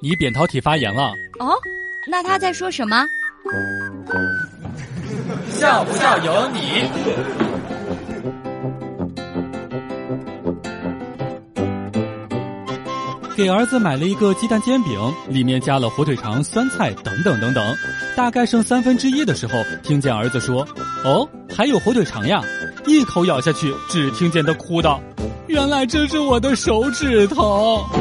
你扁桃体发炎了？哦，那他在说什么？笑不笑由你。给儿子买了一个鸡蛋煎饼，里面加了火腿肠、酸菜等等等等。大概剩三分之一的时候，听见儿子说：“哦，还有火腿肠呀！”一口咬下去，只听见他哭道：“原来这是我的手指头。”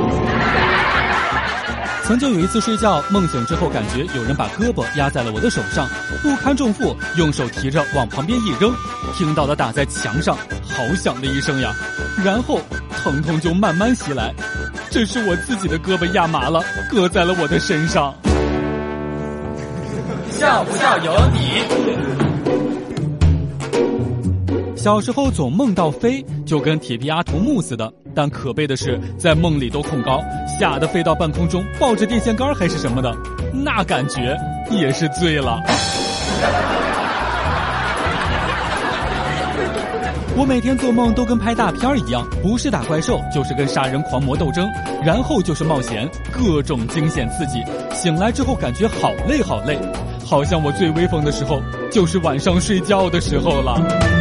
曾经有一次睡觉，梦醒之后感觉有人把胳膊压在了我的手上，不堪重负，用手提着往旁边一扔，听到了打在墙上好响的一声呀，然后疼痛就慢慢袭来。这是我自己的胳膊压麻了，搁在了我的身上。笑不笑由你。小时候总梦到飞，就跟铁臂阿童木似的。但可悲的是，在梦里都恐高，吓得飞到半空中，抱着电线杆还是什么的，那感觉也是醉了。我每天做梦都跟拍大片一样，不是打怪兽，就是跟杀人狂魔斗争，然后就是冒险，各种惊险刺激。醒来之后感觉好累好累，好像我最威风的时候就是晚上睡觉的时候了。